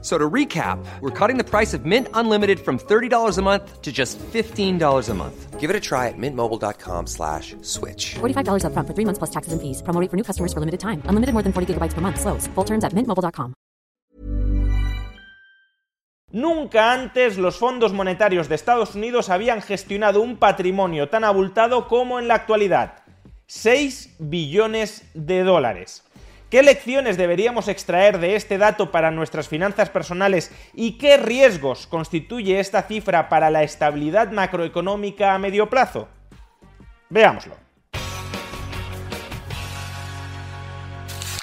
So to recap, we're cutting the price of Mint Unlimited from $30 a month to just $15 a month. Give it a try at mintmobile.com slash switch. $45 upfront for three months plus taxes and fees. Promo rate for new customers for limited time. Unlimited more than 40 gigabytes per month. Slows. Full terms at mintmobile.com. Nunca antes los fondos monetarios de Estados Unidos habían gestionado un patrimonio tan abultado como en la actualidad. 6 billones de dólares. ¿Qué lecciones deberíamos extraer de este dato para nuestras finanzas personales y qué riesgos constituye esta cifra para la estabilidad macroeconómica a medio plazo? Veámoslo.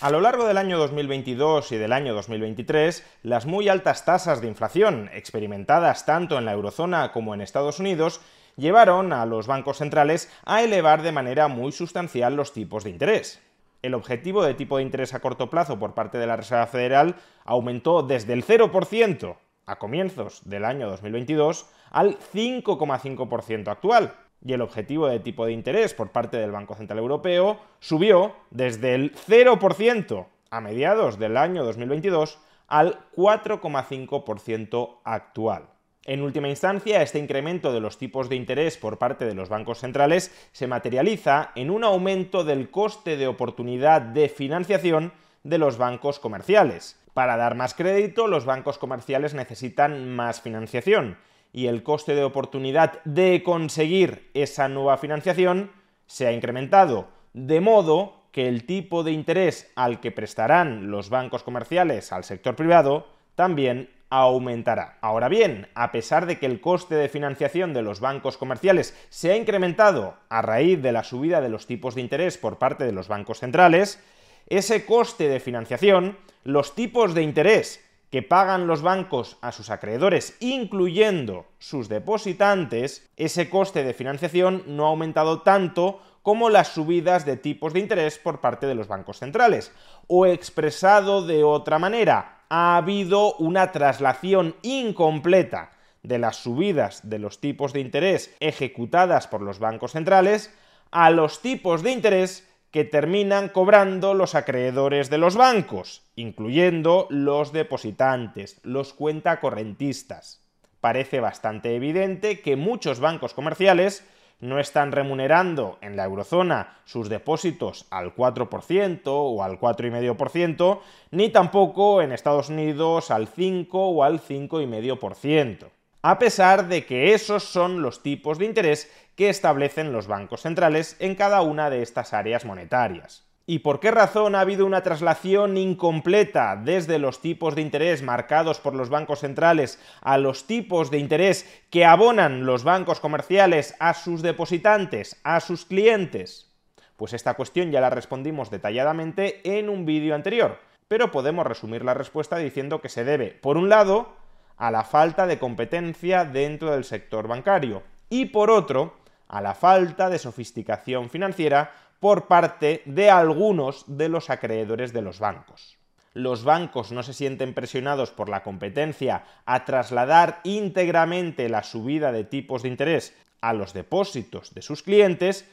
A lo largo del año 2022 y del año 2023, las muy altas tasas de inflación experimentadas tanto en la eurozona como en Estados Unidos llevaron a los bancos centrales a elevar de manera muy sustancial los tipos de interés el objetivo de tipo de interés a corto plazo por parte de la Reserva Federal aumentó desde el 0% a comienzos del año 2022 al 5,5% actual. Y el objetivo de tipo de interés por parte del Banco Central Europeo subió desde el 0% a mediados del año 2022 al 4,5% actual. En última instancia, este incremento de los tipos de interés por parte de los bancos centrales se materializa en un aumento del coste de oportunidad de financiación de los bancos comerciales. Para dar más crédito, los bancos comerciales necesitan más financiación y el coste de oportunidad de conseguir esa nueva financiación se ha incrementado, de modo que el tipo de interés al que prestarán los bancos comerciales al sector privado también aumentará. Ahora bien, a pesar de que el coste de financiación de los bancos comerciales se ha incrementado a raíz de la subida de los tipos de interés por parte de los bancos centrales, ese coste de financiación, los tipos de interés que pagan los bancos a sus acreedores, incluyendo sus depositantes, ese coste de financiación no ha aumentado tanto como las subidas de tipos de interés por parte de los bancos centrales. O expresado de otra manera, ha habido una traslación incompleta de las subidas de los tipos de interés ejecutadas por los bancos centrales a los tipos de interés que terminan cobrando los acreedores de los bancos, incluyendo los depositantes, los cuentacorrentistas. Parece bastante evidente que muchos bancos comerciales no están remunerando en la eurozona sus depósitos al 4% o al 4,5%, ni tampoco en Estados Unidos al 5 o al 5,5%, a pesar de que esos son los tipos de interés que establecen los bancos centrales en cada una de estas áreas monetarias. ¿Y por qué razón ha habido una traslación incompleta desde los tipos de interés marcados por los bancos centrales a los tipos de interés que abonan los bancos comerciales a sus depositantes, a sus clientes? Pues esta cuestión ya la respondimos detalladamente en un vídeo anterior, pero podemos resumir la respuesta diciendo que se debe, por un lado, a la falta de competencia dentro del sector bancario y por otro, a la falta de sofisticación financiera por parte de algunos de los acreedores de los bancos. Los bancos no se sienten presionados por la competencia a trasladar íntegramente la subida de tipos de interés a los depósitos de sus clientes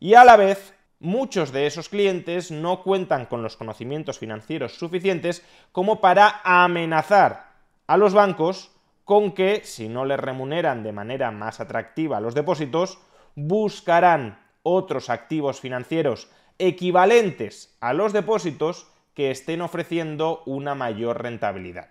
y a la vez muchos de esos clientes no cuentan con los conocimientos financieros suficientes como para amenazar a los bancos con que, si no les remuneran de manera más atractiva los depósitos, buscarán otros activos financieros equivalentes a los depósitos que estén ofreciendo una mayor rentabilidad.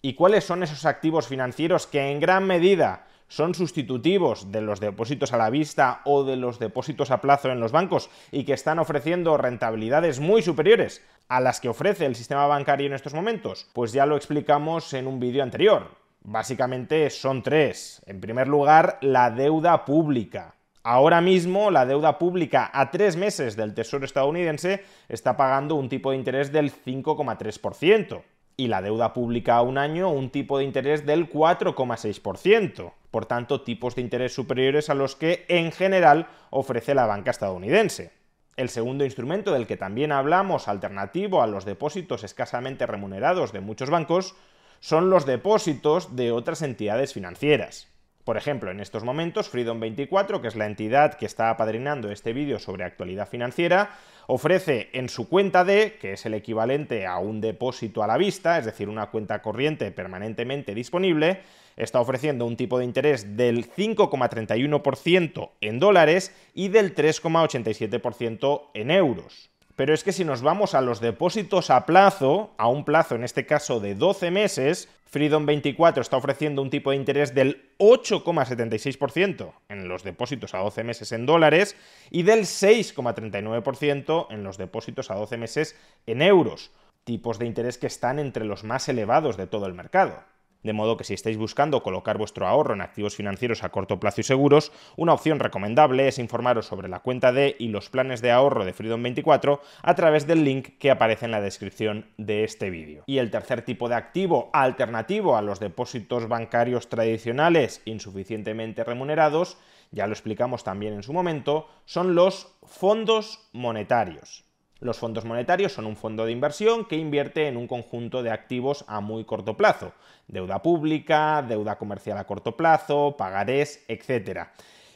¿Y cuáles son esos activos financieros que en gran medida son sustitutivos de los depósitos a la vista o de los depósitos a plazo en los bancos y que están ofreciendo rentabilidades muy superiores a las que ofrece el sistema bancario en estos momentos? Pues ya lo explicamos en un vídeo anterior. Básicamente son tres. En primer lugar, la deuda pública. Ahora mismo la deuda pública a tres meses del Tesoro estadounidense está pagando un tipo de interés del 5,3% y la deuda pública a un año un tipo de interés del 4,6%. Por tanto, tipos de interés superiores a los que en general ofrece la banca estadounidense. El segundo instrumento del que también hablamos, alternativo a los depósitos escasamente remunerados de muchos bancos, son los depósitos de otras entidades financieras. Por ejemplo, en estos momentos, Freedom24, que es la entidad que está apadrinando este vídeo sobre actualidad financiera, ofrece en su cuenta D, que es el equivalente a un depósito a la vista, es decir, una cuenta corriente permanentemente disponible, está ofreciendo un tipo de interés del 5,31% en dólares y del 3,87% en euros. Pero es que si nos vamos a los depósitos a plazo, a un plazo en este caso de 12 meses, Freedom 24 está ofreciendo un tipo de interés del 8,76% en los depósitos a 12 meses en dólares y del 6,39% en los depósitos a 12 meses en euros, tipos de interés que están entre los más elevados de todo el mercado. De modo que si estáis buscando colocar vuestro ahorro en activos financieros a corto plazo y seguros, una opción recomendable es informaros sobre la cuenta de y los planes de ahorro de Freedom24 a través del link que aparece en la descripción de este vídeo. Y el tercer tipo de activo alternativo a los depósitos bancarios tradicionales insuficientemente remunerados, ya lo explicamos también en su momento, son los fondos monetarios. Los fondos monetarios son un fondo de inversión que invierte en un conjunto de activos a muy corto plazo, deuda pública, deuda comercial a corto plazo, pagarés, etc.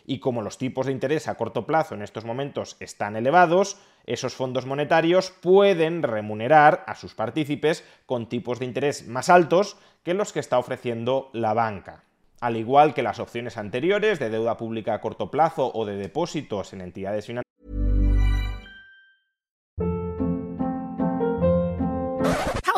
Y como los tipos de interés a corto plazo en estos momentos están elevados, esos fondos monetarios pueden remunerar a sus partícipes con tipos de interés más altos que los que está ofreciendo la banca. Al igual que las opciones anteriores de deuda pública a corto plazo o de depósitos en entidades financieras,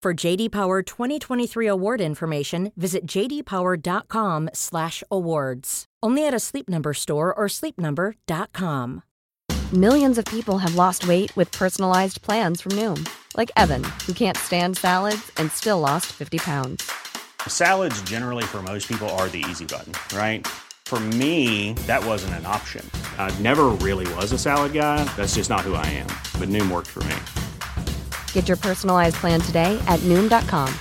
For JD Power 2023 award information, visit jdpower.com/awards. Only at a Sleep Number store or sleepnumber.com. Millions of people have lost weight with personalized plans from Noom, like Evan, who can't stand salads and still lost 50 pounds. Salads, generally, for most people, are the easy button, right? For me, that wasn't an option. I never really was a salad guy. That's just not who I am. But Noom worked for me. Get your personalized plan today at Noom.com.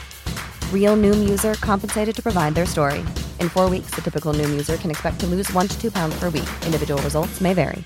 Real Noom user compensated to provide their story. In four weeks, the typical Noom user can expect to lose one to two pounds per week. Individual results may vary.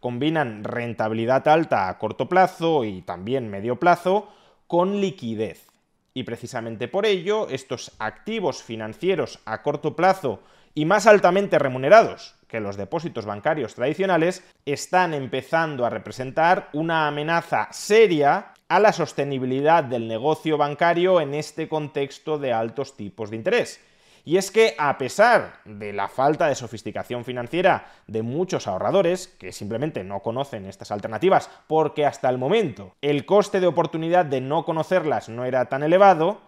combinan rentabilidad alta a corto plazo y también medio plazo con liquidez. Y precisamente por ello, estos activos financieros a corto plazo y más altamente remunerados que los depósitos bancarios tradicionales están empezando a representar una amenaza seria a la sostenibilidad del negocio bancario en este contexto de altos tipos de interés. Y es que a pesar de la falta de sofisticación financiera de muchos ahorradores, que simplemente no conocen estas alternativas porque hasta el momento el coste de oportunidad de no conocerlas no era tan elevado,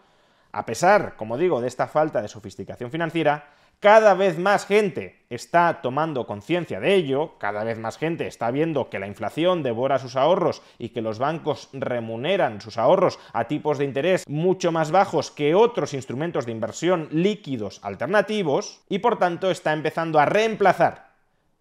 a pesar, como digo, de esta falta de sofisticación financiera, cada vez más gente está tomando conciencia de ello, cada vez más gente está viendo que la inflación devora sus ahorros y que los bancos remuneran sus ahorros a tipos de interés mucho más bajos que otros instrumentos de inversión líquidos alternativos y por tanto está empezando a reemplazar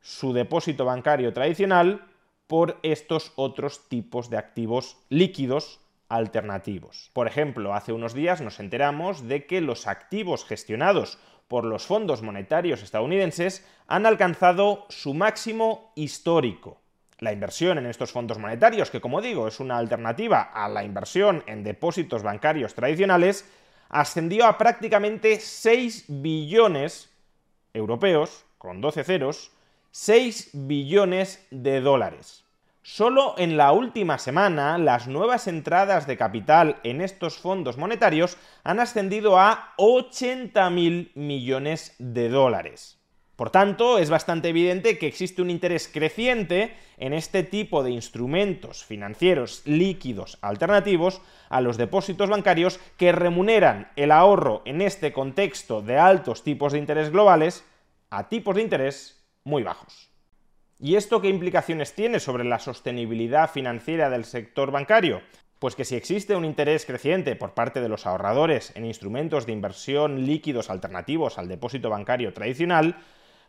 su depósito bancario tradicional por estos otros tipos de activos líquidos alternativos. Por ejemplo, hace unos días nos enteramos de que los activos gestionados por los fondos monetarios estadounidenses han alcanzado su máximo histórico. La inversión en estos fondos monetarios, que como digo es una alternativa a la inversión en depósitos bancarios tradicionales, ascendió a prácticamente 6 billones europeos, con 12 ceros, 6 billones de dólares. Solo en la última semana, las nuevas entradas de capital en estos fondos monetarios han ascendido a 80.000 millones de dólares. Por tanto, es bastante evidente que existe un interés creciente en este tipo de instrumentos financieros líquidos alternativos a los depósitos bancarios que remuneran el ahorro en este contexto de altos tipos de interés globales a tipos de interés muy bajos. ¿Y esto qué implicaciones tiene sobre la sostenibilidad financiera del sector bancario? Pues que si existe un interés creciente por parte de los ahorradores en instrumentos de inversión líquidos alternativos al depósito bancario tradicional,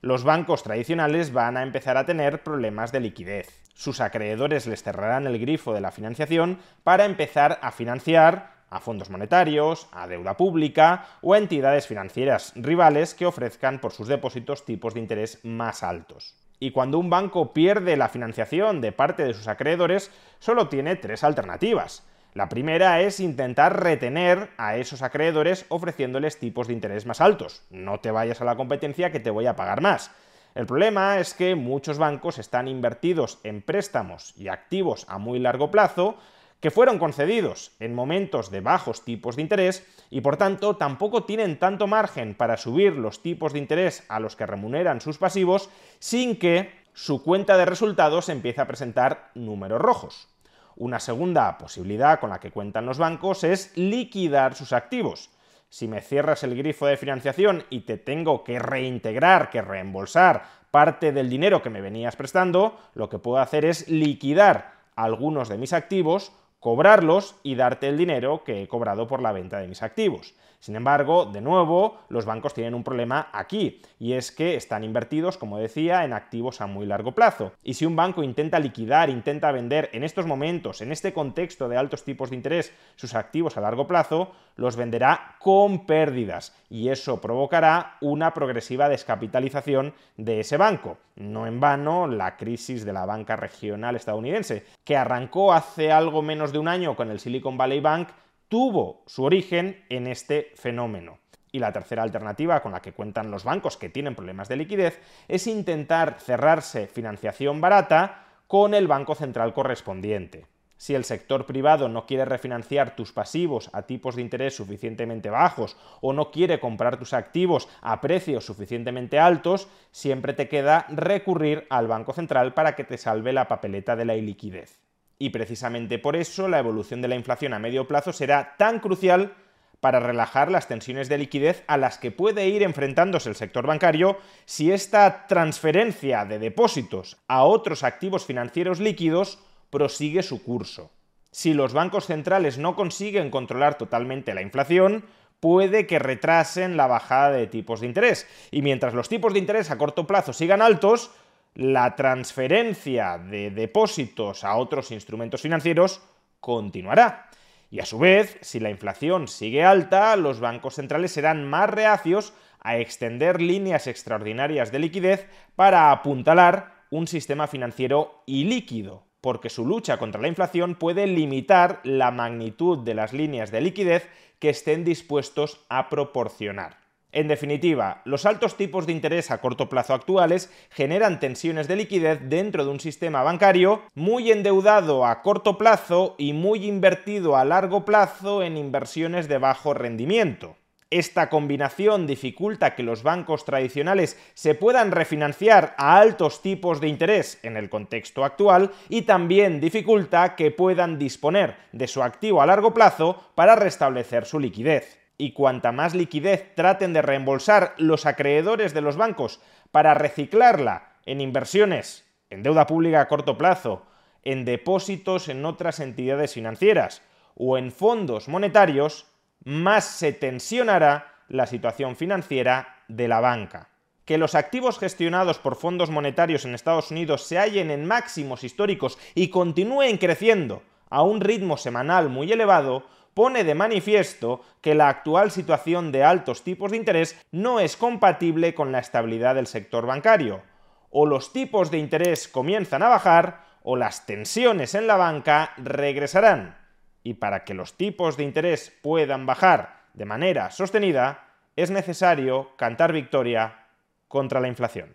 los bancos tradicionales van a empezar a tener problemas de liquidez. Sus acreedores les cerrarán el grifo de la financiación para empezar a financiar a fondos monetarios, a deuda pública o a entidades financieras rivales que ofrezcan por sus depósitos tipos de interés más altos. Y cuando un banco pierde la financiación de parte de sus acreedores, solo tiene tres alternativas. La primera es intentar retener a esos acreedores ofreciéndoles tipos de interés más altos. No te vayas a la competencia que te voy a pagar más. El problema es que muchos bancos están invertidos en préstamos y activos a muy largo plazo que fueron concedidos en momentos de bajos tipos de interés y por tanto tampoco tienen tanto margen para subir los tipos de interés a los que remuneran sus pasivos sin que su cuenta de resultados empiece a presentar números rojos. Una segunda posibilidad con la que cuentan los bancos es liquidar sus activos. Si me cierras el grifo de financiación y te tengo que reintegrar, que reembolsar parte del dinero que me venías prestando, lo que puedo hacer es liquidar algunos de mis activos cobrarlos y darte el dinero que he cobrado por la venta de mis activos. Sin embargo, de nuevo, los bancos tienen un problema aquí, y es que están invertidos, como decía, en activos a muy largo plazo. Y si un banco intenta liquidar, intenta vender en estos momentos, en este contexto de altos tipos de interés, sus activos a largo plazo, los venderá con pérdidas, y eso provocará una progresiva descapitalización de ese banco. No en vano, la crisis de la banca regional estadounidense, que arrancó hace algo de un año con el Silicon Valley Bank, tuvo su origen en este fenómeno. Y la tercera alternativa con la que cuentan los bancos que tienen problemas de liquidez es intentar cerrarse financiación barata con el banco central correspondiente. Si el sector privado no quiere refinanciar tus pasivos a tipos de interés suficientemente bajos o no quiere comprar tus activos a precios suficientemente altos, siempre te queda recurrir al Banco Central para que te salve la papeleta de la iliquidez. Y precisamente por eso la evolución de la inflación a medio plazo será tan crucial para relajar las tensiones de liquidez a las que puede ir enfrentándose el sector bancario si esta transferencia de depósitos a otros activos financieros líquidos prosigue su curso. Si los bancos centrales no consiguen controlar totalmente la inflación, puede que retrasen la bajada de tipos de interés. Y mientras los tipos de interés a corto plazo sigan altos, la transferencia de depósitos a otros instrumentos financieros continuará. Y a su vez, si la inflación sigue alta, los bancos centrales serán más reacios a extender líneas extraordinarias de liquidez para apuntalar un sistema financiero ilíquido, porque su lucha contra la inflación puede limitar la magnitud de las líneas de liquidez que estén dispuestos a proporcionar. En definitiva, los altos tipos de interés a corto plazo actuales generan tensiones de liquidez dentro de un sistema bancario muy endeudado a corto plazo y muy invertido a largo plazo en inversiones de bajo rendimiento. Esta combinación dificulta que los bancos tradicionales se puedan refinanciar a altos tipos de interés en el contexto actual y también dificulta que puedan disponer de su activo a largo plazo para restablecer su liquidez y cuanta más liquidez traten de reembolsar los acreedores de los bancos para reciclarla en inversiones, en deuda pública a corto plazo, en depósitos en otras entidades financieras o en fondos monetarios, más se tensionará la situación financiera de la banca. Que los activos gestionados por fondos monetarios en Estados Unidos se hallen en máximos históricos y continúen creciendo a un ritmo semanal muy elevado pone de manifiesto que la actual situación de altos tipos de interés no es compatible con la estabilidad del sector bancario. O los tipos de interés comienzan a bajar o las tensiones en la banca regresarán. Y para que los tipos de interés puedan bajar de manera sostenida, es necesario cantar victoria contra la inflación.